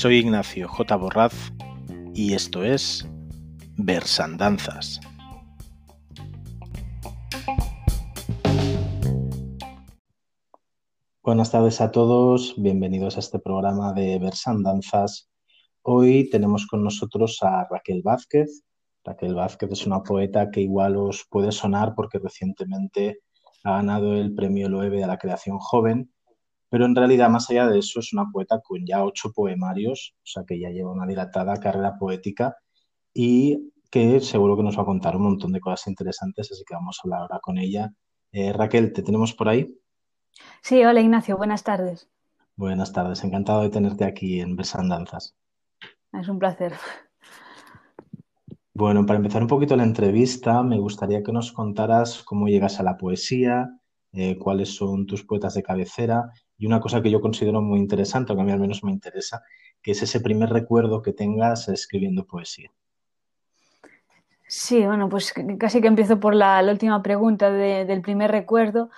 Soy Ignacio J. Borraz y esto es Versandanzas. Buenas tardes a todos, bienvenidos a este programa de Versandanzas. Hoy tenemos con nosotros a Raquel Vázquez. Raquel Vázquez es una poeta que igual os puede sonar porque recientemente ha ganado el premio Loewe a la creación joven, pero en realidad más allá de eso es una poeta con ya ocho poemarios, o sea que ya lleva una dilatada carrera poética y que seguro que nos va a contar un montón de cosas interesantes, así que vamos a hablar ahora con ella. Eh, Raquel, ¿te tenemos por ahí? Sí, hola Ignacio, buenas tardes. Buenas tardes, encantado de tenerte aquí en Versandanzas. Es un placer. Bueno, para empezar un poquito la entrevista, me gustaría que nos contaras cómo llegas a la poesía, eh, cuáles son tus poetas de cabecera y una cosa que yo considero muy interesante, o que a mí al menos me interesa, que es ese primer recuerdo que tengas escribiendo poesía. Sí, bueno, pues casi que empiezo por la, última pregunta del primer recuerdo.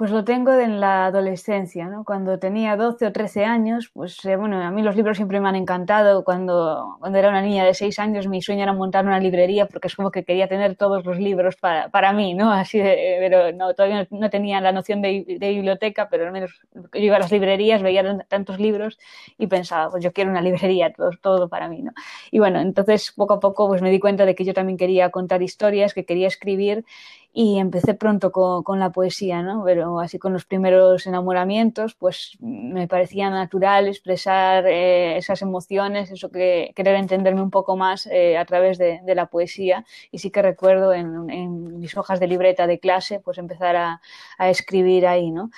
Pues lo tengo en la adolescencia, ¿no? Cuando tenía 12 o 13 años, pues eh, bueno, a mí los libros siempre me han encantado. Cuando, cuando era una niña de 6 años, mi sueño era montar una librería porque es como que quería tener todos los libros para, para mí, ¿no? Así de, pero no, todavía no, tenía la noción de, de, biblioteca, pero al menos yo iba a las librerías, veía tantos libros y pensaba, pues yo quiero una librería, todo, todo para mí, ¿no? Y bueno, entonces poco a poco pues me di cuenta de que yo también quería contar historias, que quería escribir y empecé pronto con, con, la poesía, ¿no? Pero así con los primeros enamoramientos, pues me parecía natural expresar eh, esas emociones, eso que querer entenderme un poco más eh, a través de, de, la poesía. Y sí que recuerdo en, en, mis hojas de libreta de clase, pues empezar a, a escribir ahí, ¿no?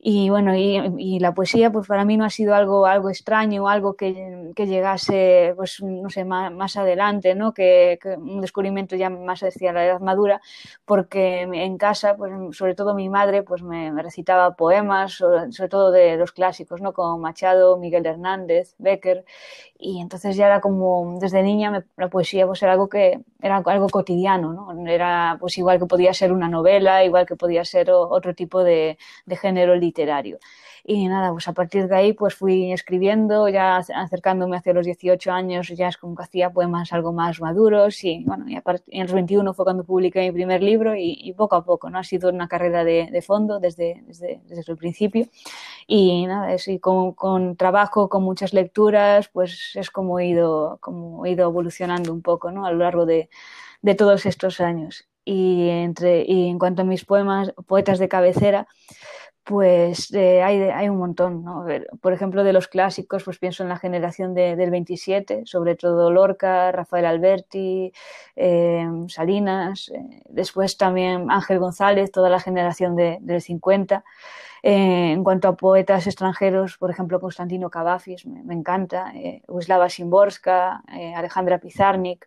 Y bueno, y, la poesía pues para mí no ha sido algo, algo extraño, algo que, que llegase, pues no sé, más, más adelante, ¿no? Que, un descubrimiento ya más hacia la edad madura, porque en casa, pues sobre todo mi madre, pues me, me recitaba poemas, sobre, sobre, todo de los clásicos, ¿no? Como Machado, Miguel Hernández, Becker, y entonces ya era como, desde niña me, la poesía pues era algo que, era algo cotidiano, ¿no? Era pues igual que podía ser una novela, igual que podía ser otro tipo de, de género literario. Y nada, pues a partir de ahí pues fui escribiendo, ya acercándome hacia los 18 años, ya es como que hacía poemas algo más maduros y bueno, y en los 21 fue cuando publiqué mi primer libro y, y poco a poco, ¿no? Ha sido una carrera de, de fondo desde, desde, desde, el principio y nada, y con, con, trabajo, con muchas lecturas, pues es como he ido, como he ido evolucionando un poco, ¿no? A lo largo de, de todos estos años. Y, entre, y en cuanto a mis poemas, poetas de cabecera, pues eh, hay, hay, un montón, ¿no? Por ejemplo, de los clásicos, pues pienso en la generación de, del 27, sobre todo Lorca, Rafael Alberti, eh, Salinas, eh, después también Ángel González, toda la generación de, del 50. Eh, en cuanto a poetas extranjeros, por ejemplo, Constantino Cavafis, me, encanta, eh, Wisława Szymborska, Alejandra Pizarnik,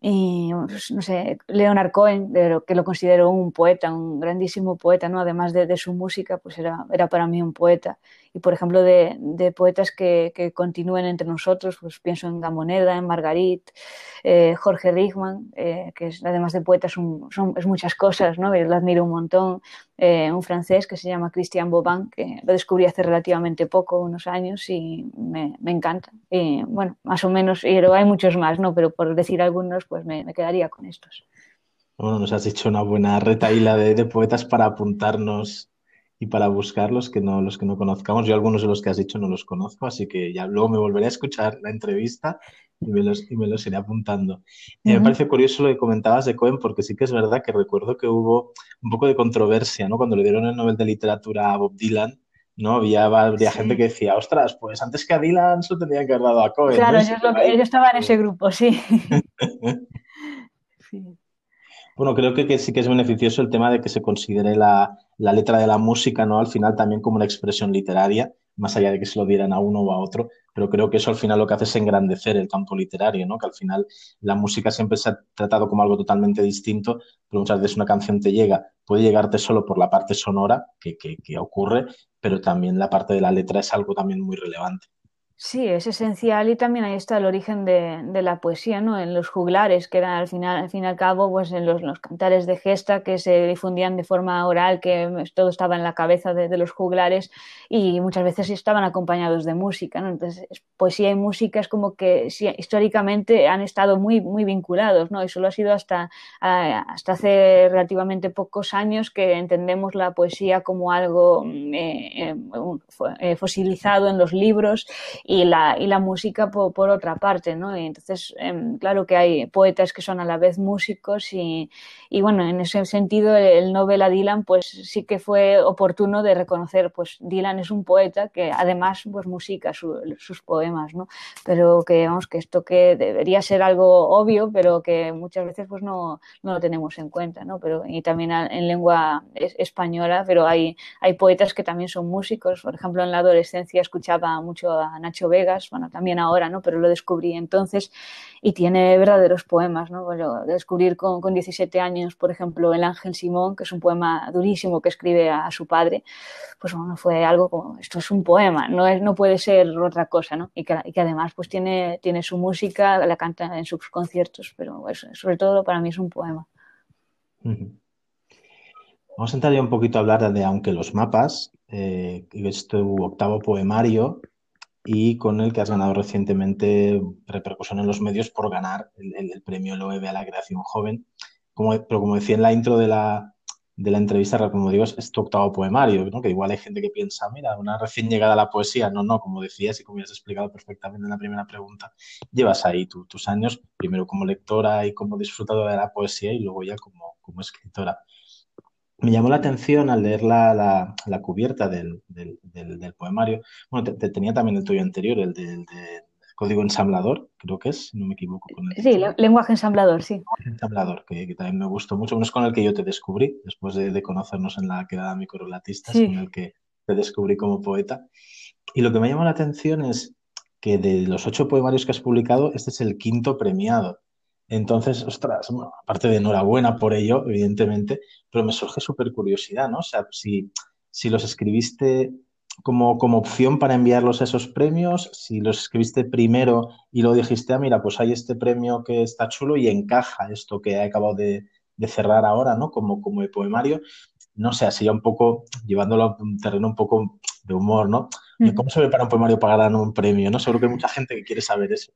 y pues, no sé, Leonard Cohen, que lo considero un poeta, un grandísimo poeta, ¿no? Además de, su música, pues era, para mí un poeta. Y por ejemplo, de, de poetas que, que, continúen entre nosotros, pues pienso en Gamoneda, en Margarit, eh, Jorge Rickman, eh, que es, además de poeta son, son, es muchas cosas, ¿no? Lo admiro un montón. Eh, un francés que se llama Christian Bobin, que lo descubrí hace relativamente poco, unos años, y me, me encanta. Y bueno, más o menos, pero hay muchos más, ¿no? Pero por decir algunos, pues me, me quedaría con estos. Bueno, nos has hecho una buena retaíla de, de, poetas para apuntarnos y para buscarlos, que no, los que no conozcamos. Yo algunos de los que has dicho no los conozco, así que ya luego me volveré a escuchar la entrevista y me los, y me los iré apuntando. Uh -huh. Me parece curioso lo que comentabas de Cohen, porque sí que es verdad que recuerdo que hubo un poco de controversia, ¿no? Cuando le dieron el Nobel de Literatura a Bob Dylan, ¿no? Había, había sí. gente que decía, ostras, pues antes que a Dylan se tendrían que haber dado a Cohen. Claro, ¿no? yo, lo que, yo, estaba en ese grupo, sí. sí. Bueno, creo que, sí que es beneficioso el tema de que se considere la, la, letra de la música, ¿no? Al final también como una expresión literaria, más allá de que se lo dieran a uno o a otro, pero creo que eso al final lo que hace es engrandecer el campo literario, ¿no? Que al final la música siempre se ha tratado como algo totalmente distinto, pero muchas veces una canción te llega, puede llegarte solo por la parte sonora que, que, que ocurre, pero también la parte de la letra es algo también muy relevante. Sí, es esencial y también ahí está el origen de, de, la poesía, ¿no? En los juglares, que eran al final, al fin y al cabo, pues en los, los cantares de gesta que se difundían de forma oral, que todo estaba en la cabeza de, los juglares y muchas veces estaban acompañados de música, ¿no? Entonces, poesía y música es como que sí, históricamente han estado muy, muy vinculados, ¿no? Y solo ha sido hasta, hasta hace relativamente pocos años que entendemos la poesía como algo eh, eh, fosilizado en los libros y la, y la música por, por otra parte, ¿no? Y entonces, eh, claro que hay poetas que son a la vez músicos y, y bueno, en ese sentido el novela Dylan pues sí que fue oportuno de reconocer, pues Dylan es un poeta que además pues musica su, sus poemas, ¿no? Pero que vamos, que esto que debería ser algo obvio, pero que muchas veces pues no, no lo tenemos en cuenta, ¿no? Pero, y también en lengua española, pero hay, hay poetas que también son músicos, por ejemplo en la adolescencia escuchaba mucho a Nacho Vegas, bueno, también ahora, ¿no? Pero lo descubrí entonces y tiene verdaderos poemas, ¿no? Bueno, descubrir con, con 17 años, por ejemplo, El Ángel Simón, que es un poema durísimo que escribe a, su padre, pues bueno, fue algo como, esto es un poema, no, es, no puede ser otra cosa, ¿no? Y que, además pues tiene, tiene su música, la canta en sus conciertos, pero pues, sobre todo para mí es un poema. Vamos a entrar ya un poquito a hablar de Aunque los mapas, eh, es tu octavo poemario y con el que has ganado recientemente repercusión en los medios por ganar el, premio Loewe a la creación joven. Como, pero como decía en la intro de la, de la entrevista, como digo, es tu octavo poemario, ¿no? que igual hay gente que piensa, mira, una recién llegada a la poesía. No, no, como decías y como ya has explicado perfectamente en la primera pregunta, llevas ahí tu, tus años, primero como lectora y como disfrutadora de la poesía y luego ya como, como escritora me llamó la atención al leer la, la, la cubierta del, del, del, del, poemario. Bueno, te, te, tenía también el tuyo anterior, el del, código ensamblador, creo que es, no me equivoco. Con el sí, lenguaje ensamblador, sí. Ensamblador, que, que, también me gustó mucho. Bueno, es con el que yo te descubrí, después de, de conocernos en la quedada microrelatistas, sí. con el que te descubrí como poeta. Y lo que me llamó la atención es que de los ocho poemarios que has publicado, este es el quinto premiado. Entonces, ostras, bueno, aparte de enhorabuena por ello, evidentemente, pero me surge súper curiosidad, ¿no? O sea, si, si los escribiste como, como opción para enviarlos a esos premios, si los escribiste primero y luego dijiste, ah, mira, pues hay este premio que está chulo y encaja esto que he acabado de, de cerrar ahora, ¿no? Como, como el poemario, no sé, así ya un poco, llevándolo a un terreno un poco de humor, ¿no? ¿Cómo se ve para un poemario para ganar un premio? ¿no? Seguro que hay mucha gente que quiere saber eso.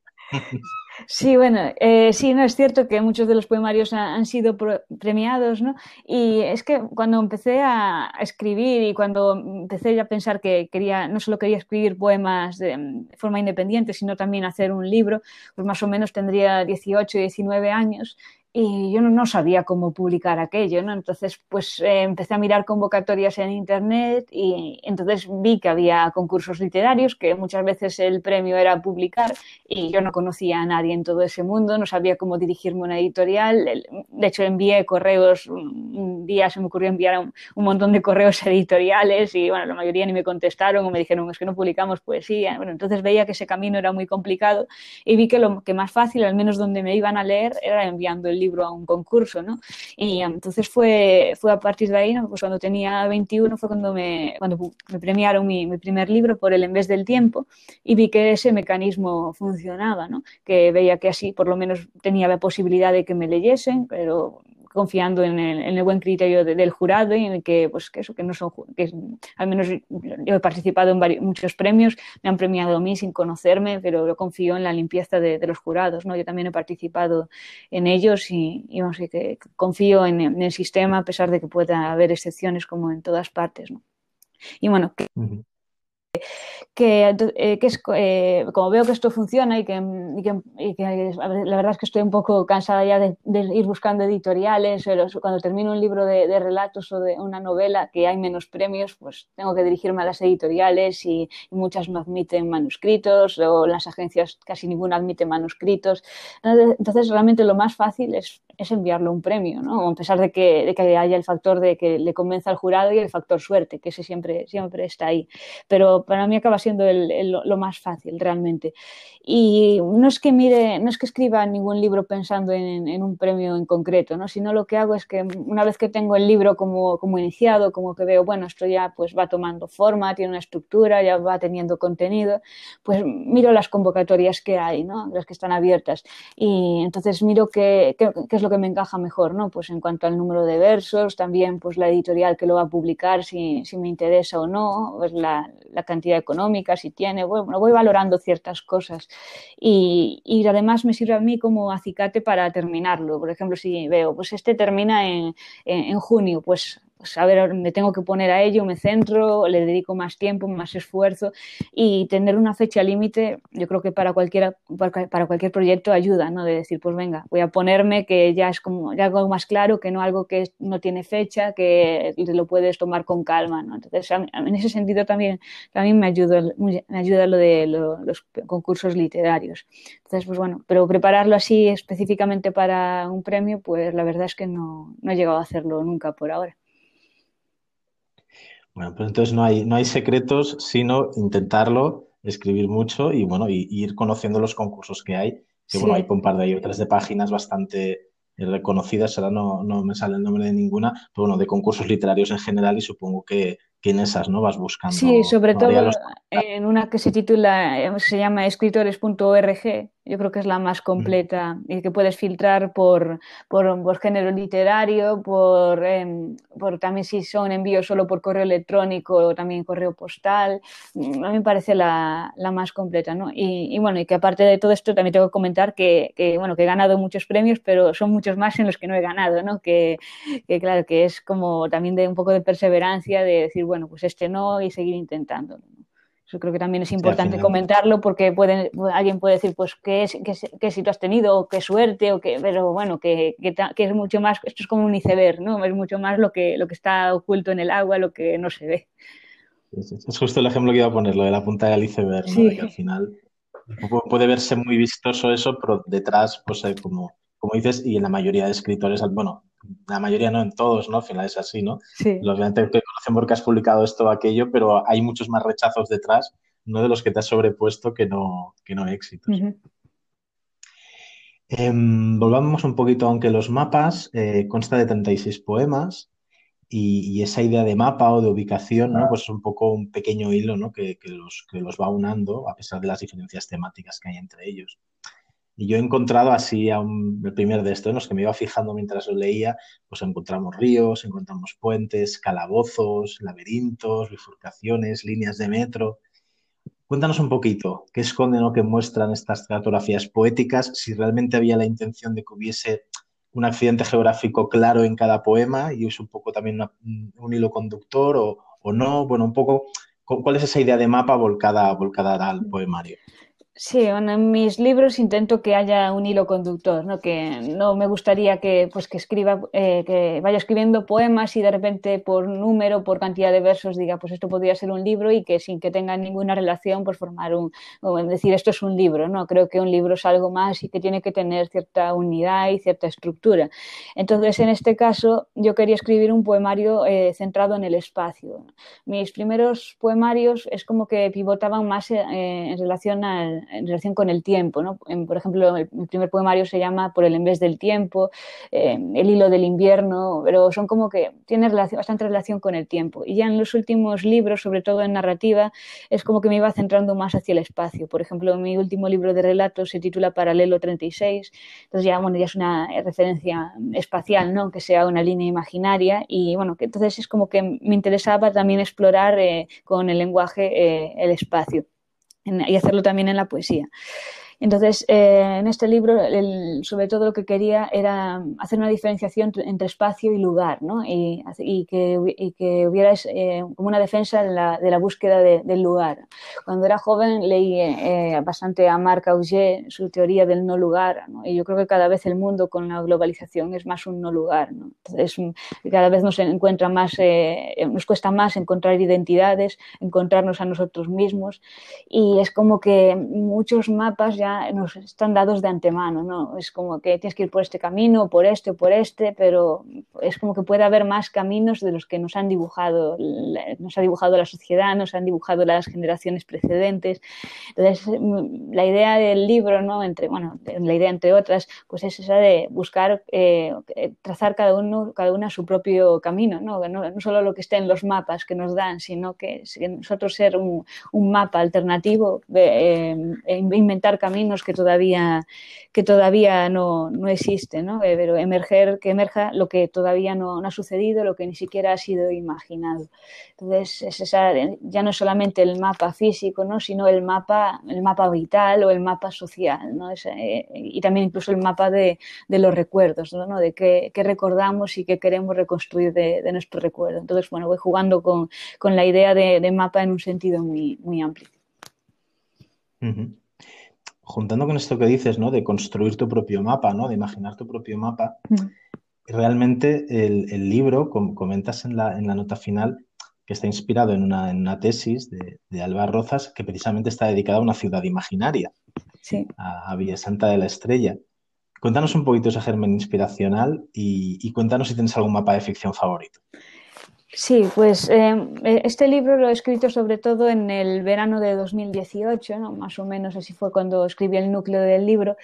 Sí, bueno, eh, sí, no es cierto que muchos de los poemarios han, han, sido premiados, ¿no? Y es que cuando empecé a, a, escribir y cuando empecé a pensar que quería, no solo quería escribir poemas de, de, forma independiente, sino también hacer un libro, pues más o menos tendría 18, 19 años y yo no, sabía cómo publicar aquello, ¿no? Entonces, pues eh, empecé a mirar convocatorias en internet y entonces vi que había concursos literarios, que muchas veces el premio era publicar y yo no conocía a nadie en todo ese mundo, no sabía cómo dirigirme a una editorial. De hecho, envié correos, un día se me ocurrió enviar un, un montón de correos editoriales y, bueno, la mayoría ni me contestaron o me dijeron, es que no publicamos poesía. Bueno, entonces veía que ese camino era muy complicado y vi que lo que más fácil, al menos donde me iban a leer, era enviando el libro libro a un concurso, ¿no? Y entonces fue, fue a partir de ahí, ¿no? pues cuando tenía 21 fue cuando me, cuando me premiaron mi, mi, primer libro por El en vez del tiempo y vi que ese mecanismo funcionaba, ¿no? Que veía que así por lo menos tenía la posibilidad de que me leyesen, pero confiando en el, en el buen criterio de, del jurado y en el que, pues, que eso, que no son, que al menos yo he participado en varios, muchos premios, me han premiado a mí sin conocerme, pero yo confío en la limpieza de, los jurados, ¿no? Yo también he participado en ellos y, y vamos, que confío en, el sistema a pesar de que pueda haber excepciones como en todas partes, ¿no? Y bueno, que, eh, que es, eh, como veo que esto funciona y que, y y que, la verdad es que estoy un poco cansada ya de, ir buscando editoriales, cuando termino un libro de, de, relatos o de una novela que hay menos premios, pues tengo que dirigirme a las editoriales y, y, muchas no admiten manuscritos o las agencias casi ninguna admite manuscritos. Entonces, realmente lo más fácil es es enviarlo un premio, ¿no? A pesar de que, de que, haya el factor de que le convenza al jurado y el factor suerte, que ese siempre, siempre está ahí. Pero para mí acaba siendo lo más fácil, realmente. Y no es que mire, no es que escriba ningún libro pensando en, en, un premio en concreto, ¿no? Sino lo que hago es que una vez que tengo el libro como, como iniciado, como que veo, bueno, esto ya pues va tomando forma, tiene una estructura, ya va teniendo contenido, pues miro las convocatorias que hay, ¿no? Las que están abiertas. Y entonces miro qué, qué, qué es lo que me encaja mejor, ¿no? Pues en cuanto al número de versos, también pues la editorial que lo va a publicar, si, me interesa o no, pues la, la, cantidad económica, si tiene, bueno, voy valorando ciertas cosas. Y, y, además me sirve a mí como acicate para terminarlo. Por ejemplo, si veo, pues este termina en, en junio, pues pues a ver, me tengo que poner a ello, me centro, le dedico más tiempo, más esfuerzo y tener una fecha límite, yo creo que para, cualquiera, para cualquier proyecto ayuda, ¿no? De decir, pues venga, voy a ponerme que ya es como ya algo más claro, que no algo que no tiene fecha, que lo puedes tomar con calma, ¿no? Entonces, en ese sentido también, también me, ayuda, me ayuda lo de lo, los concursos literarios. Entonces, pues bueno, pero prepararlo así específicamente para un premio, pues la verdad es que no, no he llegado a hacerlo nunca por ahora. Bueno, pues entonces no hay, no hay secretos, sino intentarlo, escribir mucho y bueno, y, y ir conociendo los concursos que hay. Que sí. bueno, hay un par de hay otras de páginas bastante reconocidas, ahora no, no me sale el nombre de ninguna, pero bueno, de concursos literarios en general y supongo que, que en esas no vas buscando. Sí, sobre todo los... en una que se titula, se llama escritores.org, yo creo que es la más completa y que puedes filtrar por, por, por género literario, por, eh, por, también si son envíos solo por correo electrónico o también correo postal. A mí me parece la, la más completa, ¿no? Y, y, bueno, y que aparte de todo esto también tengo que comentar que, que, bueno, que he ganado muchos premios, pero son muchos más en los que no he ganado, ¿no? Que, que claro, que es como también de un poco de perseverancia, de decir, bueno, pues este no y seguir intentándolo. Eso creo que también es importante sí, comentarlo porque puede, alguien puede decir, pues, ¿qué, qué, qué éxito has tenido? O qué suerte, o qué, pero bueno, que, que, que, es mucho más, esto es como un iceberg, ¿no? Es mucho más lo que, lo que está oculto en el agua, lo que no se ve. Es justo el ejemplo que iba a poner, lo de la punta del iceberg, ¿no? Sí. De que al final puede verse muy vistoso eso, pero detrás, pues hay como, como dices, y en la mayoría de escritores, bueno, la mayoría no en todos, ¿no? Al final es así, ¿no? Sí. Obviamente te conocen porque has publicado esto o aquello, pero hay muchos más rechazos detrás, no de los que te has sobrepuesto que no, que no éxitos. Uh -huh. eh, volvamos un poquito, aunque los mapas eh, consta de 36 poemas y, y, esa idea de mapa o de ubicación, ¿no? Pues es un poco un pequeño hilo, ¿no? Que, que, los, que los va unando a pesar de las diferencias temáticas que hay entre ellos. Y yo he encontrado así a un, el primer de estos, en los que me iba fijando mientras lo leía, pues encontramos ríos, encontramos puentes, calabozos, laberintos, bifurcaciones, líneas de metro. Cuéntanos un poquito, ¿qué esconden o qué muestran estas cartografías poéticas? Si realmente había la intención de que hubiese un accidente geográfico claro en cada poema y es un poco también un hilo conductor o, o, no. Bueno, un poco, ¿cuál es esa idea de mapa volcada, volcada al poemario? Sí, en mis libros intento que haya un hilo conductor, ¿no? Que no me gustaría que, pues, que escriba, eh, que vaya escribiendo poemas y de repente por número, por cantidad de versos diga, pues esto podría ser un libro y que sin que tenga ninguna relación, pues formar un, o decir esto es un libro, ¿no? Creo que un libro es algo más y que tiene que tener cierta unidad y cierta estructura. Entonces, en este caso, yo quería escribir un poemario eh, centrado en el espacio. Mis primeros poemarios es como que pivotaban más eh, en relación al en relación con el tiempo. ¿no? Por ejemplo, el, primer poemario se llama Por el en vez del tiempo, eh, El hilo del invierno, pero son como que tienen relación, bastante relación con el tiempo. Y ya en los últimos libros, sobre todo en narrativa, es como que me iba centrando más hacia el espacio. Por ejemplo, mi último libro de relatos se titula Paralelo 36, entonces ya, bueno, ya es una referencia espacial, ¿no? que sea una línea imaginaria y bueno, que entonces es como que me interesaba también explorar eh, con el lenguaje eh, el espacio y hacerlo también en la poesía. Entonces, eh, en este libro, el, sobre todo lo que quería era hacer una diferenciación entre espacio y lugar, ¿no? Y, y, que, y que, hubiera eh, como una defensa de la, de la búsqueda de, del lugar. Cuando era joven leí eh, bastante a Marc Augé, su teoría del no lugar, ¿no? y yo creo que cada vez el mundo con la globalización es más un no lugar. ¿no? Entonces, cada vez nos encuentra más, eh, nos cuesta más encontrar identidades, encontrarnos a nosotros mismos, y es como que muchos mapas ya ya nos están dados de antemano, ¿no? Es como que tienes que ir por este camino, por este por este, pero es como que puede haber más caminos de los que nos han dibujado, nos ha dibujado la sociedad, nos han dibujado las generaciones precedentes. Entonces, la idea del libro, ¿no? Entre, bueno, la idea entre otras, pues es esa de buscar eh, trazar cada uno, cada una su propio camino, ¿no? ¿no? No, solo lo que esté en los mapas que nos dan, sino que nosotros ser un, un mapa alternativo, eh, inventar caminos que todavía, que todavía no, no existen, ¿no? Eh, pero emerger, que emerja lo que todavía no, no, ha sucedido, lo que ni siquiera ha sido imaginado. Entonces, es esa, ya no es solamente el mapa físico, ¿no? sino el mapa, el mapa vital o el mapa social, ¿no? Eh, y también incluso el mapa de, de los recuerdos, ¿no? de qué, qué, recordamos y qué queremos reconstruir de, nuestro recuerdo. Entonces, bueno, voy jugando con, con la idea de, mapa en un sentido muy, muy amplio. Juntando con esto que dices, ¿no? De construir tu propio mapa, ¿no? De imaginar tu propio mapa. Mm. Realmente el, el, libro, como comentas en la, en la, nota final, que está inspirado en una, en una tesis de, de, Alba Rozas, que precisamente está dedicada a una ciudad imaginaria, sí. a, a Villa Santa de la Estrella. Cuéntanos un poquito ese germen inspiracional y, y cuéntanos si tienes algún mapa de ficción favorito. Sí, pues eh, este libro lo he escrito sobre todo en el verano de 2018, ¿no? más o menos así fue cuando escribí el núcleo del libro.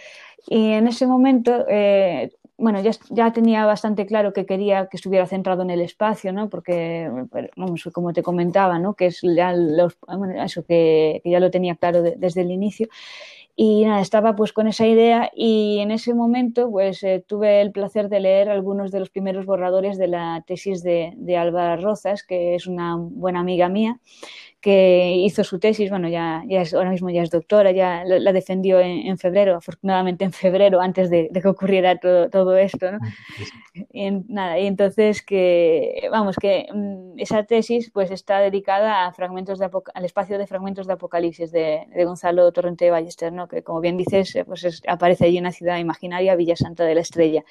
Y en ese momento, eh, bueno, ya, ya, tenía bastante claro que quería que estuviera centrado en el espacio, ¿no? porque, vamos, como te comentaba, ¿no? que es ya los, bueno, eso que, que, ya lo tenía claro de, desde el inicio. Y nada, estaba pues con esa idea y en ese momento pues eh, tuve el placer de leer algunos de los primeros borradores de la tesis de, de Alba Rozas, que es una buena amiga mía, que hizo su tesis, bueno, ya, ya es, ahora mismo ya es doctora, ya la, la defendió en, en, febrero, afortunadamente en febrero, antes de, de que ocurriera todo, todo esto, ¿no? Y, nada, y entonces que, vamos, que um, esa tesis pues está dedicada a fragmentos de al espacio de fragmentos de Apocalipsis de, de Gonzalo Torrente de Ballester, ¿no? Que como bien dices, pues es, aparece allí en una ciudad imaginaria, Villa Santa de la Estrella.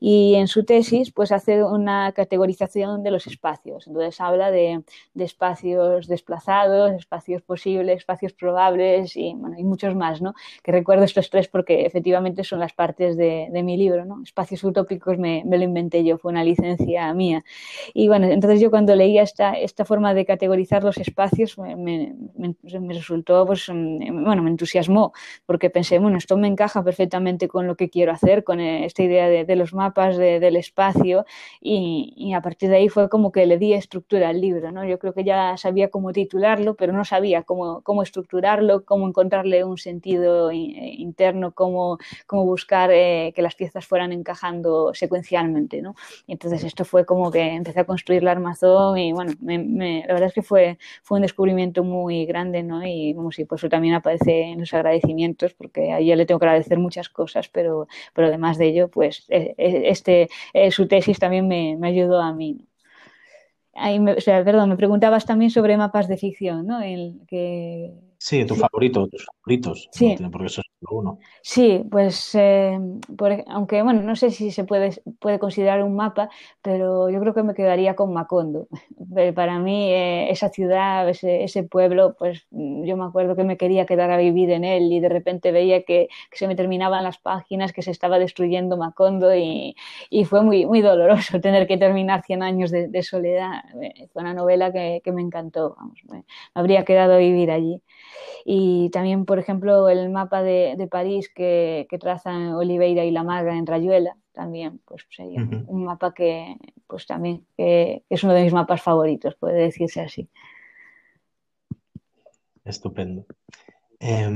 Y en su tesis pues hace una categorización de los espacios, entonces habla de, de espacios desplazados, espacios posibles, espacios probables y, bueno, y muchos más, ¿no? Que recuerdo estos tres porque efectivamente son las partes de, de mi libro, ¿no? Espacios utópicos me, me, lo inventé yo, fue una licencia mía. Y bueno, entonces yo cuando leía esta, esta forma de categorizar los espacios me, me, me resultó, pues, bueno, me entusiasmó porque pensé, bueno, esto me encaja perfectamente con lo que quiero hacer, con esta idea de, de los mapas de, del espacio y, y, a partir de ahí fue como que le di estructura al libro, ¿no? Yo creo que ya sabía cómo titular pero no sabía cómo, cómo estructurarlo, cómo encontrarle un sentido interno, cómo, cómo buscar eh, que las piezas fueran encajando secuencialmente, ¿no? Y entonces esto fue como que empecé a construir la armazón y bueno, me, me, la verdad es que fue, fue un descubrimiento muy grande, ¿no? Y como si por eso también aparece en los agradecimientos, porque a ella le tengo que agradecer muchas cosas, pero, pero además de ello, pues eh, este, eh, su tesis también me, me ayudó a mí, ¿no? Ahí me, o sea, perdón, me preguntabas también sobre mapas de ficción, ¿no? El que... Sí, tu favorito, tus favoritos, sí. porque eso es Sí, pues eh, por, aunque bueno, no sé si se puede, puede considerar un mapa, pero yo creo que me quedaría con Macondo. Para mí, eh, esa ciudad, ese, pueblo, pues yo me acuerdo que me quería quedar a vivir en él y de repente veía que, se me terminaban las páginas, que se estaba destruyendo Macondo y, fue muy, muy doloroso tener que terminar 100 años de, soledad. Fue una novela que, me encantó, vamos, me habría quedado a vivir allí. Y también, por ejemplo, el mapa de, de París que, que, trazan Oliveira y Lamarga en Rayuela, también pues sería uh -huh. un mapa que, pues también, que, que es uno de mis mapas favoritos, puede decirse así. Estupendo. Eh,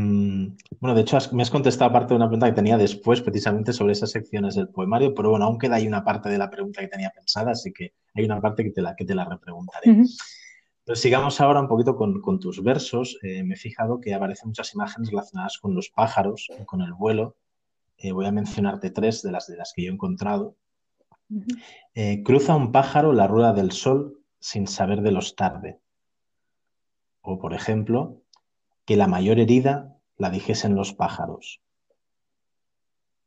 bueno, de hecho, has, me has contestado parte de una pregunta que tenía después, precisamente sobre esas secciones del poemario, pero bueno, aún queda ahí una parte de la pregunta que tenía pensada, así que hay una parte que te la, que te la repreguntaré. Uh -huh. Pero sigamos ahora un poquito con, con tus versos. Eh, me he fijado que aparecen muchas imágenes relacionadas con los pájaros, con el vuelo. Eh, voy a mencionarte tres de las, de las que yo he encontrado. Uh -huh. eh, cruza un pájaro la rueda del sol sin saber de los tarde. O, por ejemplo, que la mayor herida la dijesen los pájaros.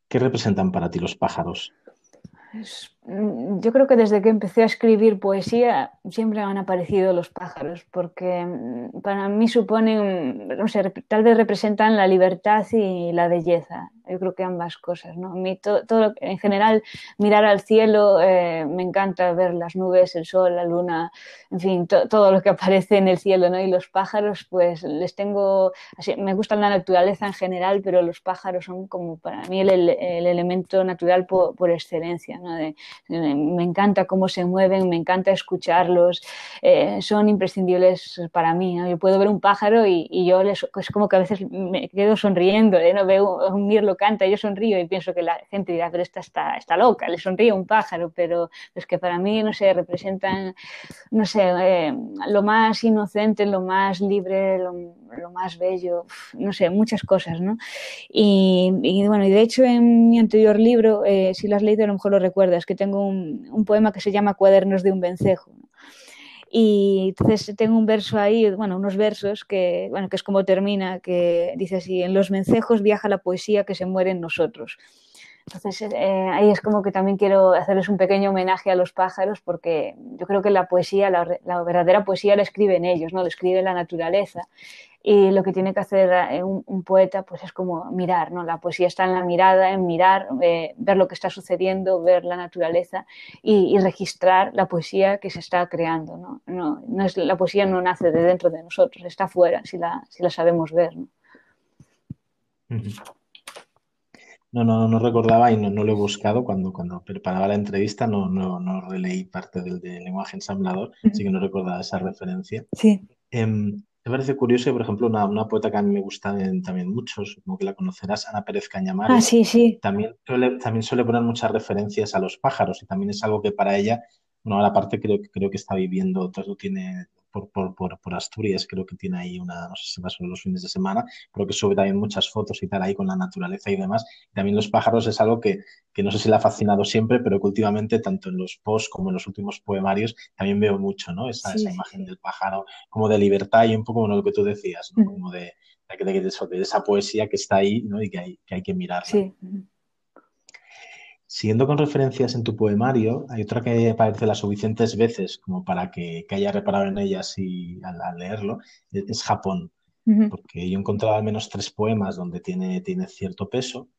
¿Qué representan para ti los pájaros? Mm, yo creo que desde que empecé a escribir poesía siempre han aparecido los pájaros, porque mm, para mí suponen, no sé, tal vez representan la libertad y la belleza. Yo creo que ambas cosas, ¿no? A mí todo, en general, mirar al cielo, eh, me encanta ver las nubes, el sol, la luna, en fin, todo lo que aparece en el cielo, ¿no? Y los pájaros, pues les tengo, así, me gusta la naturaleza en general, pero los pájaros son como para mí el, el elemento natural por, por excelencia, ¿no? De, me encanta cómo se mueven, me encanta escucharlos, eh, son imprescindibles para mí. Yo puedo ver un pájaro y, yo les, es como que a veces me quedo sonriendo, ¿eh? ¿no? veo un mirlo canta yo sonrío y pienso que la gente dirá, pero esta está, está loca, le sonríe un pájaro, pero es que para mí, no sé, representan, no sé, eh, lo más inocente, lo más libre, lo, más bello, no sé, muchas cosas, ¿no? Y, bueno, y de hecho en mi anterior libro, si lo has leído a lo mejor lo recuerdas, que tengo un, poema que se llama Cuadernos de un vencejo. Y entonces tengo un verso ahí, bueno, unos versos que, bueno, que es como termina, que dice así, en los vencejos viaja la poesía que se muere en nosotros. Entonces eh, ahí es como que también quiero hacerles un pequeño homenaje a los pájaros porque yo creo que la poesía, la, la verdadera poesía la escriben ellos, ¿no? La escribe la naturaleza y lo que tiene que hacer eh, un, poeta pues es como mirar, ¿no? La poesía está en la mirada, en mirar, eh, ver lo que está sucediendo, ver la naturaleza y, registrar la poesía que se está creando, ¿no? No, no es, la poesía no nace de dentro de nosotros, está fuera si la, si la sabemos ver, ¿no? No, no, no recordaba y no, no, lo he buscado cuando, cuando preparaba la entrevista, no, no, no releí parte del, lenguaje ensamblador, así que no recordaba esa referencia. Sí. Em, me parece curioso, por ejemplo, una, una, poeta que a mí me gusta también mucho, supongo que la conocerás, Ana Pérez Cañamares. Ah, sí, sí. También suele, también suele poner muchas referencias a los pájaros y también es algo que para ella, bueno, ahora aparte creo, creo que está viviendo, todo tiene por, por, por, Asturias, creo que tiene ahí una, no sé si va sobre los fines de semana, creo que sube también muchas fotos y tal ahí con la naturaleza y demás. también los pájaros es algo que, que, no sé si le ha fascinado siempre, pero que últimamente, tanto en los posts como en los últimos poemarios, también veo mucho, ¿no? Esa, esa imagen del pájaro como de libertad y un poco como lo que tú decías, ¿no? Como de, de, de, esa poesía que está ahí, ¿no? Y que hay que, hay que mirar. Sí. Siguiendo con referencias en tu poemario, hay otra que aparece las suficientes veces como para que, haya reparado en ellas y al, leerlo, es, Japón. Porque yo he encontrado al menos tres poemas donde tiene, tiene cierto peso.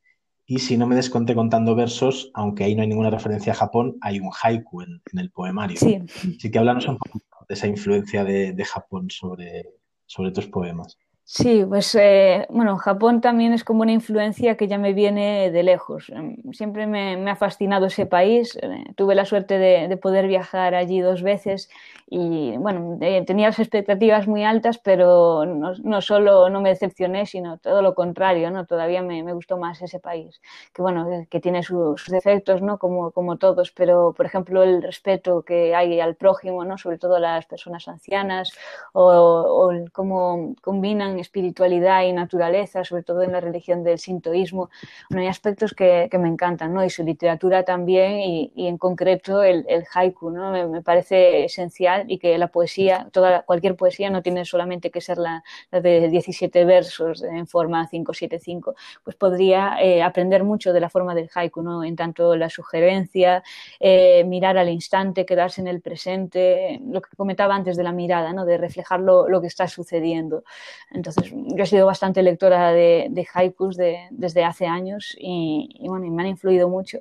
Y si no me desconté contando versos, aunque ahí no hay ninguna referencia a Japón, hay un haiku en, el poemario. Sí. Así que háblanos un poco de esa influencia de, de Japón sobre, sobre tus poemas. Sí, pues eh, bueno, Japón también es como una influencia que ya me viene de lejos. Em, siempre me, ha fascinado ese país. Eh, tuve la suerte de, poder viajar allí dos veces y bueno, eh, tenía las expectativas muy altas, pero no, solo no me decepcioné, sino todo lo contrario, ¿no? Todavía me, gustó más ese país, que bueno, que tiene sus defectos, ¿no? Como, como todos, pero por ejemplo el respeto que hay al prójimo, ¿no? Sobre todo las personas ancianas o, o cómo combinan espiritualidad y naturaleza, sobre todo en la religión del sintoísmo. hay aspectos que, me encantan, ¿no? Y su literatura también, y, en concreto el, haiku, ¿no? Me, parece esencial y que la poesía, toda, cualquier poesía no tiene solamente que ser la, de 17 versos en forma 575, pues podría eh, aprender mucho de la forma del haiku, ¿no? En tanto la sugerencia, eh, mirar al instante, quedarse en el presente, lo que comentaba antes de la mirada, ¿no? De reflejar lo, lo que está sucediendo. Entonces, yo he sido bastante lectora de, de haikus desde hace años y, y, bueno, y me han influido mucho.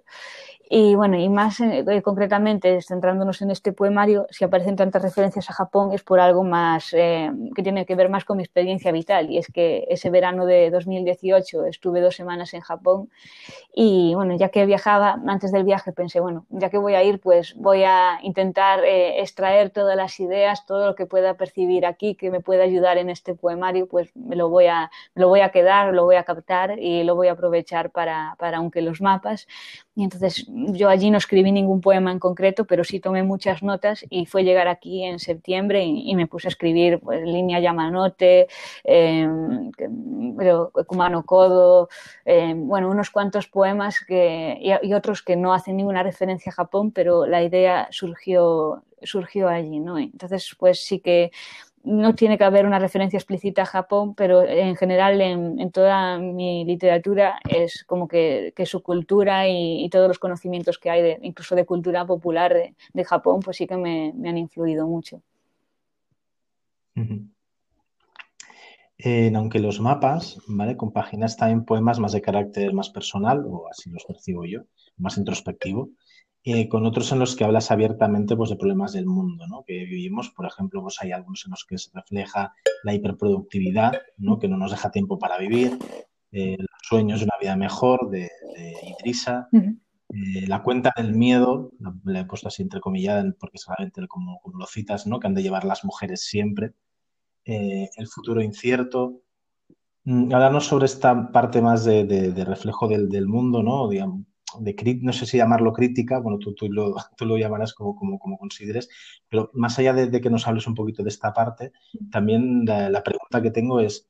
Y bueno, y más eh, concretamente, centrándonos en este poemario, si aparecen tantas referencias a Japón es por algo más eh, que tiene que ver más con mi experiencia vital. Y es que ese verano de 2018 estuve dos semanas en Japón y bueno, ya que viajaba, antes del viaje pensé, bueno, ya que voy a ir, pues voy a intentar eh, extraer todas las ideas, todo lo que pueda percibir aquí, que me pueda ayudar en este poemario, pues me lo voy a, me lo voy a quedar, lo voy a captar y lo voy a aprovechar para, para aunque los mapas. Y entonces yo allí no escribí ningún poema en concreto, pero sí tomé muchas notas y fue llegar aquí en septiembre y, me puse a escribir pues, línea Yamanote, eh, Kumano Kodo, em, bueno, unos cuantos poemas que, y, otros que no hacen ninguna referencia a Japón, pero la idea surgió, surgió allí, ¿no? Entonces, pues sí que no tiene que haber una referencia explícita a Japón, pero en general en, toda mi literatura es como que, su cultura y, todos los conocimientos que hay, incluso de cultura popular de, Japón, pues sí que me, han influido mucho. aunque los mapas, ¿vale? Compaginas también poemas más de carácter más personal, o así los percibo yo, más introspectivo. Eh, con otros en los que hablas abiertamente pues, de problemas del mundo ¿no? que vivimos. Por ejemplo, pues, hay algunos en los que se refleja la hiperproductividad, ¿no? que no nos deja tiempo para vivir, eh, los sueños de una vida mejor de, Idrisa, eh, la cuenta del miedo, la, he puesto así entrecomillada porque es realmente como, como, lo citas, ¿no? que han de llevar las mujeres siempre, el futuro incierto. Mm, hablarnos sobre esta parte más de, reflejo del, del, mundo, ¿no? Digamos, de, no sé si llamarlo crítica, bueno, tú, tú, lo, tú lo llamarás como, como, como consideres, pero más allá de, que nos hables un poquito de esta parte, también la, pregunta que tengo es,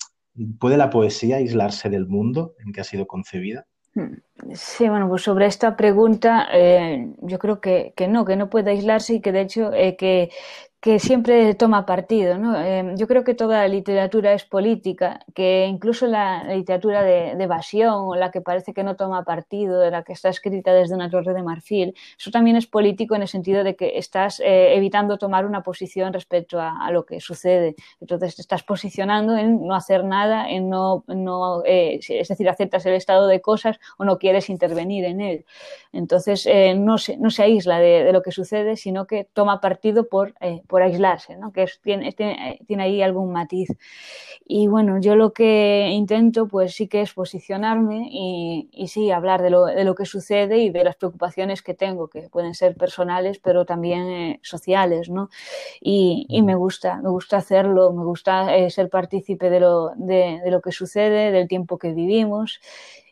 ¿puede la poesía aislarse del mundo en que ha sido concebida? Hmm. Sí, bueno, pues sobre esta pregunta eh, yo creo que, que, no, que no puede aislarse y que de hecho eh, que que siempre toma partido. ¿no? Eh, yo creo que toda la literatura es política, que incluso la literatura de, evasión o la que parece que no toma partido, de la que está escrita desde una torre de marfil, eso también es político en el sentido de que estás eh, evitando tomar una posición respecto a, lo que sucede. Entonces te estás posicionando en no hacer nada, en no, no eh, es decir, aceptas el estado de cosas o no quieres intervenir en él. Entonces no, se, no se aísla de, lo que sucede, sino que toma partido por por aislarse, ¿no? que tiene, tiene, ahí algún matiz. Y bueno, yo lo que intento pues sí que es posicionarme y, y sí hablar de lo, de lo, que sucede y de las preocupaciones que tengo, que pueden ser personales, pero también eh, sociales, ¿no? Y, y, me gusta, me gusta hacerlo, me gusta eh, ser partícipe de lo, de, de lo que sucede, del tiempo que vivimos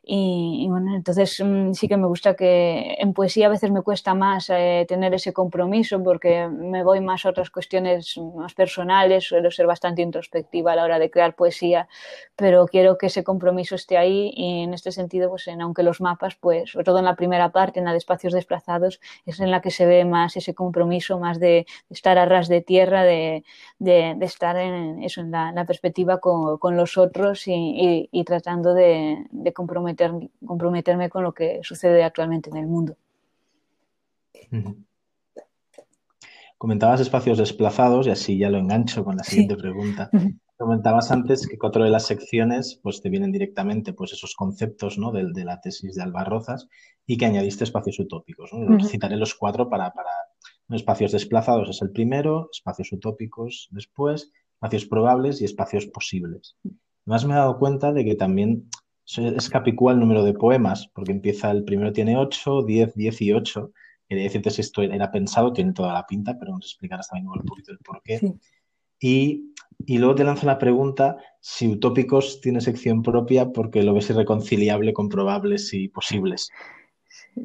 y, bueno, entonces mm, sí que me gusta que en poesía a veces me cuesta más eh, tener ese compromiso porque me voy más a otras cuestiones más personales, suelo ser bastante introspectiva a la hora de crear poesía, pero quiero que ese compromiso esté ahí y en este sentido, pues en, aunque los mapas, pues sobre todo en la primera parte, en la de espacios desplazados, es en la que se ve más ese compromiso, más de, estar a ras de tierra, de, de, estar en eso, en la, perspectiva con, con, los otros y, y tratando de, comprometer comprometerme con lo que sucede actualmente en el mundo. Comentabas espacios desplazados y así ya lo engancho con la siguiente pregunta. Comentabas antes que cuatro de las secciones pues te vienen directamente pues esos conceptos ¿no? de, de la tesis de Albarrozas y que añadiste espacios utópicos. Citaré los cuatro para, para espacios desplazados es el primero, espacios utópicos después, espacios probables y espacios posibles. Además me he dado cuenta de que también es capicúa el número de poemas, porque empieza, el primero tiene 8, 10, 18. Quería decirte si esto era pensado, tiene toda la pinta, pero nos explicarás también un poquito el porqué. Y, y, luego te lanzo la pregunta si Utópicos tiene sección propia porque lo ves irreconciliable con probables y posibles.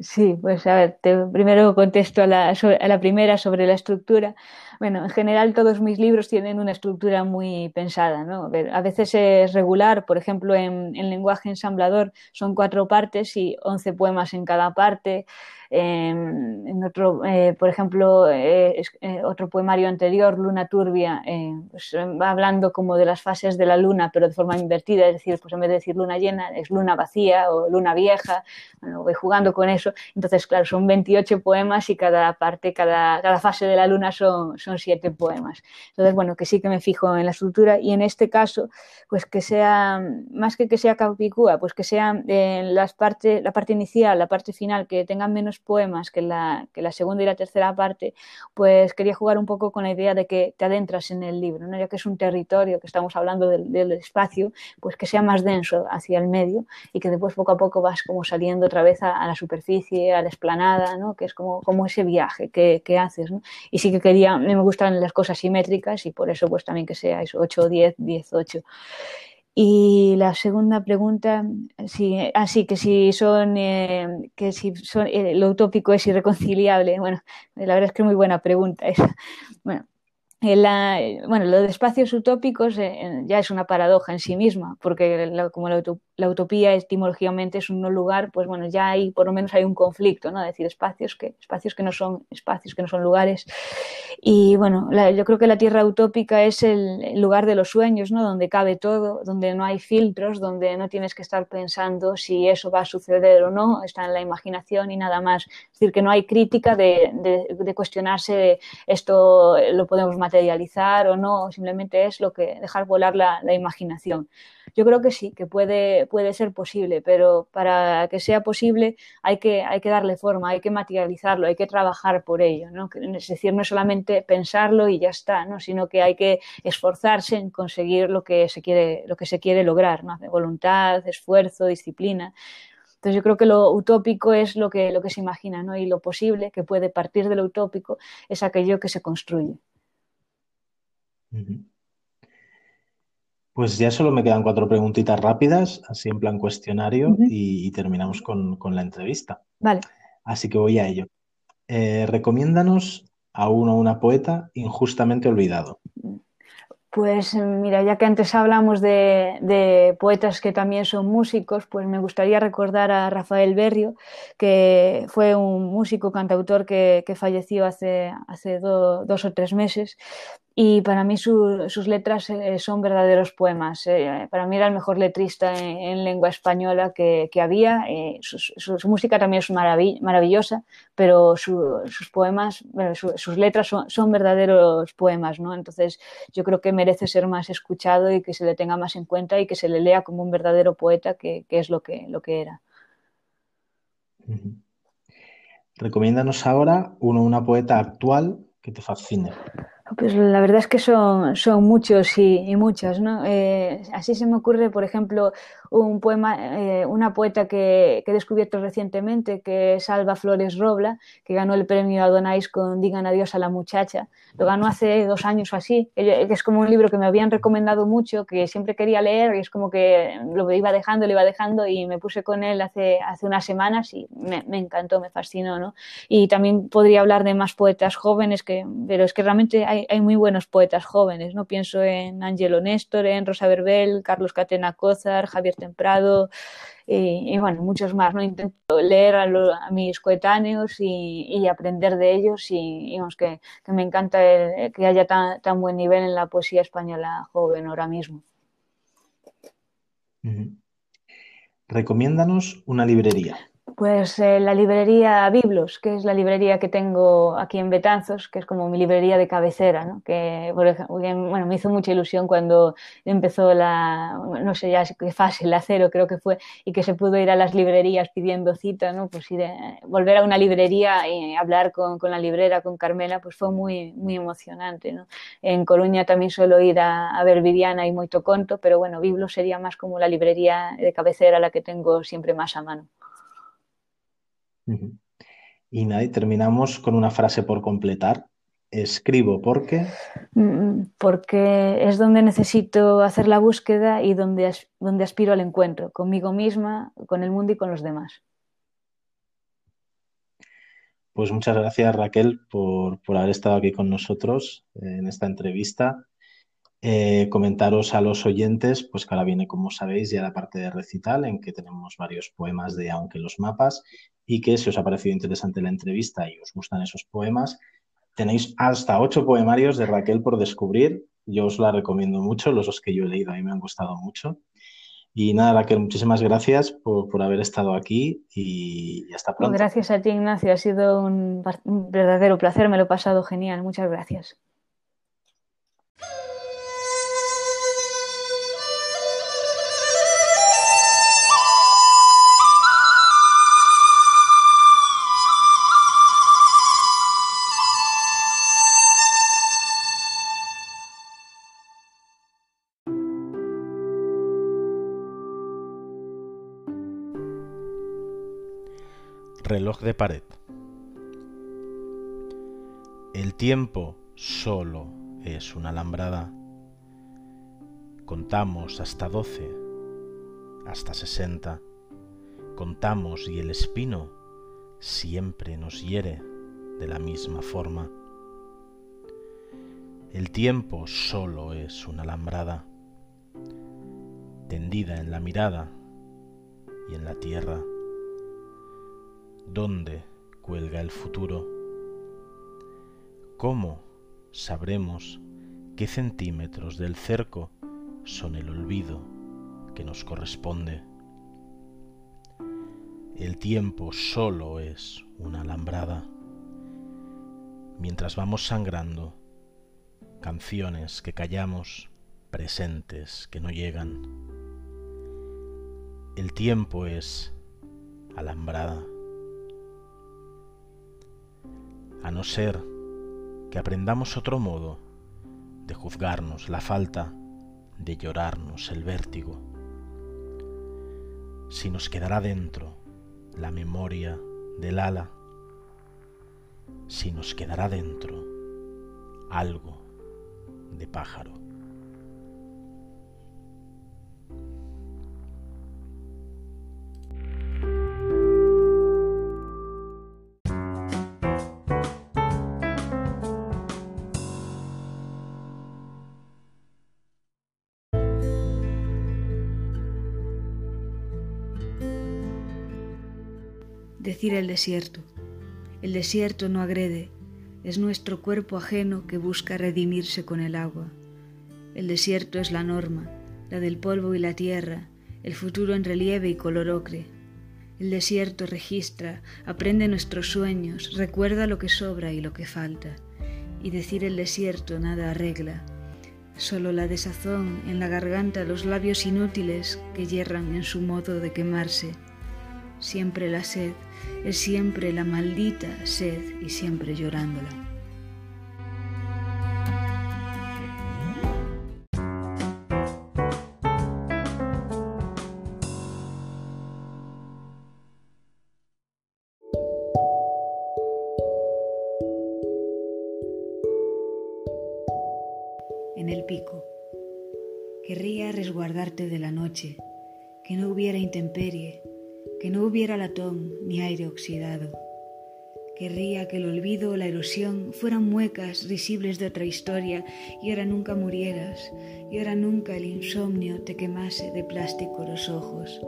Sí, pues a ver, te, primero contesto a la, primera sobre la estructura. Bueno, en general todos mis libros tienen una estructura muy pensada, ¿no? A veces es regular, por ejemplo, en, en lenguaje ensamblador son cuatro partes y once poemas en cada parte. Em, en otro, eh, por ejemplo, eh, eh, otro poemario anterior, Luna Turbia, pues, va hablando como de las fases de la luna, pero de forma invertida, es decir, pues en vez de decir luna llena, es luna vacía o luna vieja, bueno, voy jugando con eso. Entonces, claro, son 28 poemas y cada parte, cada, cada fase de la luna son, son siete poemas. Entonces, bueno, que sí que me fijo en la estructura y en este caso, pues que sea, más que que sea capicúa, pues que sea las parte, la parte inicial, la parte final, que tengan menos poemas que la, que la segunda y la tercera parte, pues quería jugar un poco con la idea de que te adentras en el libro, ¿no? ya que es un territorio que estamos hablando del, espacio, pues que sea más denso hacia el medio y que después poco a poco vas como saliendo otra vez a, la superficie, a la esplanada, ¿no? que es como, como ese viaje que, que haces. ¿no? Y sí que quería, me gustan las cosas simétricas y por eso pues también que sea eso, 8, 10, 18. Y la segunda pregunta, sí, así ah, que si son, eh, que si son, eh, lo utópico es irreconciliable. Bueno, la verdad es que es muy buena pregunta esa. Bueno, la, bueno, lo de espacios utópicos eh, ya es una paradoja en sí misma, porque como la, utopía etimológicamente es un no lugar, pues bueno, ya hay, por lo menos hay un conflicto, ¿no? Es decir, espacios que, espacios que no son espacios, que no son lugares. Y bueno, yo creo que la tierra utópica es el lugar de los sueños, ¿no? Donde cabe todo, donde no hay filtros, donde no tienes que estar pensando si eso va a suceder o no, está en la imaginación y nada más. Es decir, que no hay crítica de, de, cuestionarse esto lo podemos materializar o no, simplemente es lo que dejar volar la, la imaginación. Yo creo que sí, que puede, puede ser posible, pero para que sea posible hay que, hay que darle forma, hay que materializarlo, hay que trabajar por ello. ¿no? Es decir, no solamente pensarlo y ya está, ¿no? sino que hay que esforzarse en conseguir lo que se quiere, lo que se quiere lograr, ¿no? voluntad, esfuerzo, disciplina. Entonces yo creo que lo utópico es lo que, lo que se imagina, ¿no? Y lo posible que puede partir de lo utópico es aquello que se construye. Pues ya solo me quedan cuatro preguntitas rápidas, así en plan cuestionario, y, terminamos con, la entrevista. Vale. Así que voy a ello. Eh, recomiéndanos a uno o una poeta injustamente olvidado. Pues mira, ya que antes hablamos de, poetas que también son músicos, pues me gustaría recordar a Rafael Berrio, que fue un músico cantautor que, falleció hace, hace dos o tres meses y para mí sus letras eh, son verdaderos poemas. Eh, para mí era el mejor letrista en, lengua española que, había. Eh, su, música también es maravillosa, pero sus poemas, sus letras son, verdaderos poemas. ¿no? Entonces yo creo que merece ser más escuchado y que se le tenga más en cuenta y que se le lea como un verdadero poeta, que, es lo que, lo que era. Recomiéndanos ahora uno, una poeta actual que te fascine. Pues la verdad es que son, son muchos y, muchas, ¿no? Eh, así se me ocurre, por ejemplo, un poema, eh, una poeta que, he descubierto recientemente, que es Alba Flores Robla, que ganó el premio Adonais con Digan adiós a la muchacha. Lo ganó hace dos años o así, que es como un libro que me habían recomendado mucho, que siempre quería leer y es como que lo iba dejando, lo iba dejando y me puse con él hace, hace unas semanas y me, encantó, me fascinó, ¿no? Y también podría hablar de más poetas jóvenes, que, pero es que realmente hay, hay muy buenos poetas jóvenes, ¿no? Pienso en Angelo Néstor, en Rosa Verbel, Carlos Catena Cózar, Javier Temprado y, bueno, muchos más. ¿no? Intento leer a, mis coetáneos y, aprender de ellos y que, me encanta que haya tan, buen nivel en la poesía española joven ahora mismo. Recomiéndanos una librería. Pues eh, la librería Biblos, que es la librería que tengo aquí en Betanzos, que es como mi librería de cabecera, ¿no? que bueno, me hizo mucha ilusión cuando empezó la, no sé ya qué fase, la cero creo que fue, y que se pudo ir a las librerías pidiendo cita, ¿no? pues ir, volver a una librería y hablar con, la librera, con Carmela, pues fue muy, muy emocionante. ¿no? En Coruña también suelo ir a, a ver Viviana y Moito Conto, pero bueno, Biblos sería más como la librería de cabecera, la que tengo siempre más a mano. Y nada, y terminamos con una frase por completar. Escribo porque... Mm, porque es donde necesito hacer la búsqueda y donde, donde aspiro al encuentro, conmigo misma, con el mundo y con los demás. Pues muchas gracias Raquel por, por haber estado aquí con nosotros en esta entrevista. Eh, comentaros a los oyentes, pues que ahora viene, como sabéis, ya la parte de recital, en que tenemos varios poemas de Aunque los mapas, y que si os ha parecido interesante la entrevista y os gustan esos poemas, tenéis hasta ocho poemarios de Raquel por descubrir. Yo os la recomiendo mucho, los que yo he leído a mí me han gustado mucho. Y nada, Raquel, muchísimas gracias por, haber estado aquí y, hasta pronto. Gracias a ti, Ignacio. Ha sido un verdadero placer, me lo he pasado genial. Muchas gracias. De pared. El tiempo solo es una alambrada. Contamos hasta doce, hasta sesenta. Contamos y el espino siempre nos hiere de la misma forma. El tiempo solo es una alambrada, tendida en la mirada y en la tierra. ¿Dónde cuelga el futuro? ¿Cómo sabremos qué centímetros del cerco son el olvido que nos corresponde. El tiempo solo es una alambrada. Mientras vamos sangrando, canciones que callamos, presentes que no llegan. El tiempo es alambrada. A no ser que aprendamos otro modo de juzgarnos la falta, de llorarnos el vértigo. Si nos quedará dentro la memoria del ala, si nos quedará dentro algo de pájaro. Decir el desierto. El desierto no agrede, es nuestro cuerpo ajeno que busca redimirse con el agua. El desierto es la norma, la del polvo y la tierra, el futuro en relieve y color ocre. El desierto registra, aprende nuestros sueños, recuerda lo que sobra y lo que falta. Y decir el desierto nada arregla, solo la desazón en la garganta, los labios inútiles que yerran en su modo de quemarse siempre la sed, es siempre la maldita sed y siempre llorándola. En el pico. Querría resguardarte de la noche, que no hubiera intemperie, que no hubiera latón ni aire oxidado. Querría que el olvido o la erosión fueran muecas risibles de otra historia y ahora nunca murieras y ahora nunca el insomnio te quemase de plástico los ojos.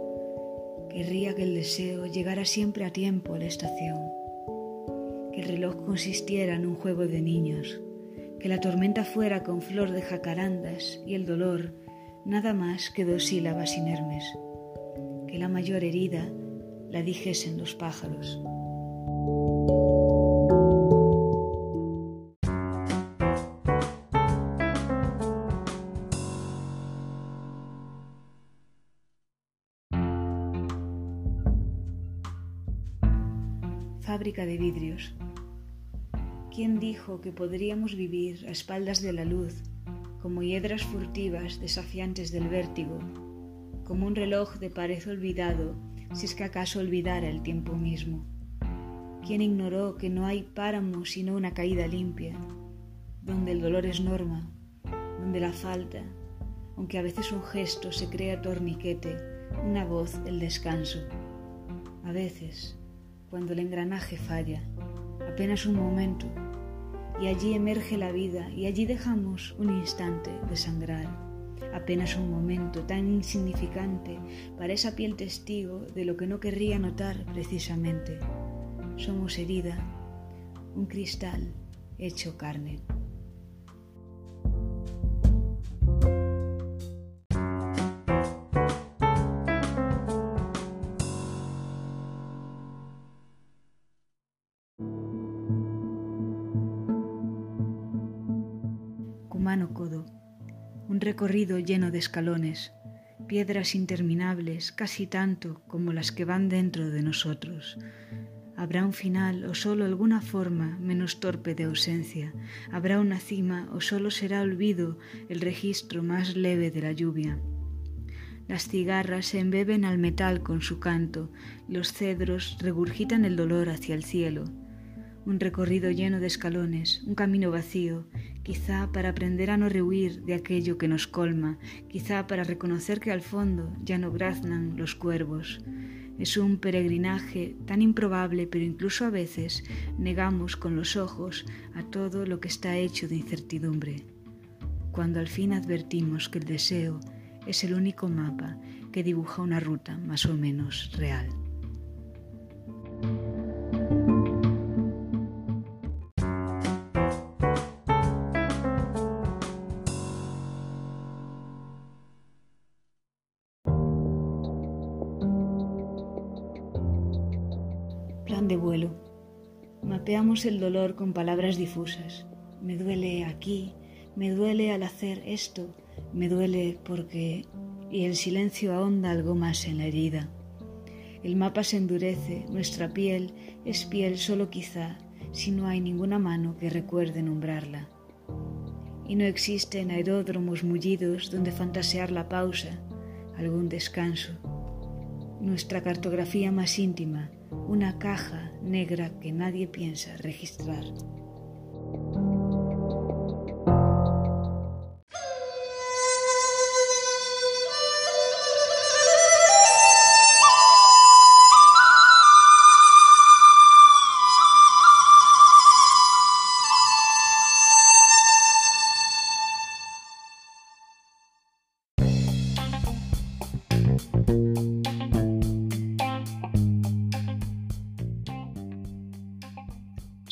Querría que el deseo llegara siempre a tiempo a la estación, que el reloj consistiera en un juego de niños, que la tormenta fuera con flor de jacarandas y el dolor nada más que dos sílabas inermes, que la mayor herida la dijesen los pájaros. Fábrica de vidrios. ¿Quién dijo que podríamos vivir a espaldas de la luz, como hiedras furtivas desafiantes del vértigo, como un reloj de pared olvidado si es que acaso olvidara el tiempo mismo. ¿Quién ignoró que no hay páramo sino una caída limpia, donde el dolor es norma, donde la falta, aunque a veces un gesto se crea torniquete, una voz el descanso? A veces, cuando el engranaje falla, apenas un momento, y allí emerge la vida y allí dejamos un instante de sangrar apenas un momento tan insignificante para esa piel testigo de lo que no querría notar precisamente. Somos herida, un cristal hecho carne. Kumano Kodo un recorrido lleno de escalones, piedras interminables, casi tanto como las que van dentro de nosotros. Habrá un final o solo alguna forma menos torpe de ausencia. Habrá una cima o solo será olvido el registro más leve de la lluvia. Las cigarras se embeben al metal con su canto, los cedros regurgitan el dolor hacia el cielo. Un recorrido lleno de escalones, un camino vacío, quizá para aprender a no rehuir de aquello que nos colma, quizá para reconocer que al fondo ya no graznan los cuervos. Es un peregrinaje tan improbable, pero incluso a veces negamos con los ojos a todo lo que está hecho de incertidumbre. Cuando al fin advertimos que el deseo es el único mapa que dibuja una ruta más o menos real. De vuelo. Mapeamos el dolor con palabras difusas. Me duele aquí, me duele al hacer esto, me duele porque... y el silencio ahonda algo más en la herida. El mapa se endurece, nuestra piel es piel solo quizá, si no hay ninguna mano que recuerde nombrarla. Y no existen aeródromos mullidos donde fantasear la pausa, algún descanso. Nuestra cartografía más íntima, una caja negra que nadie piensa registrar.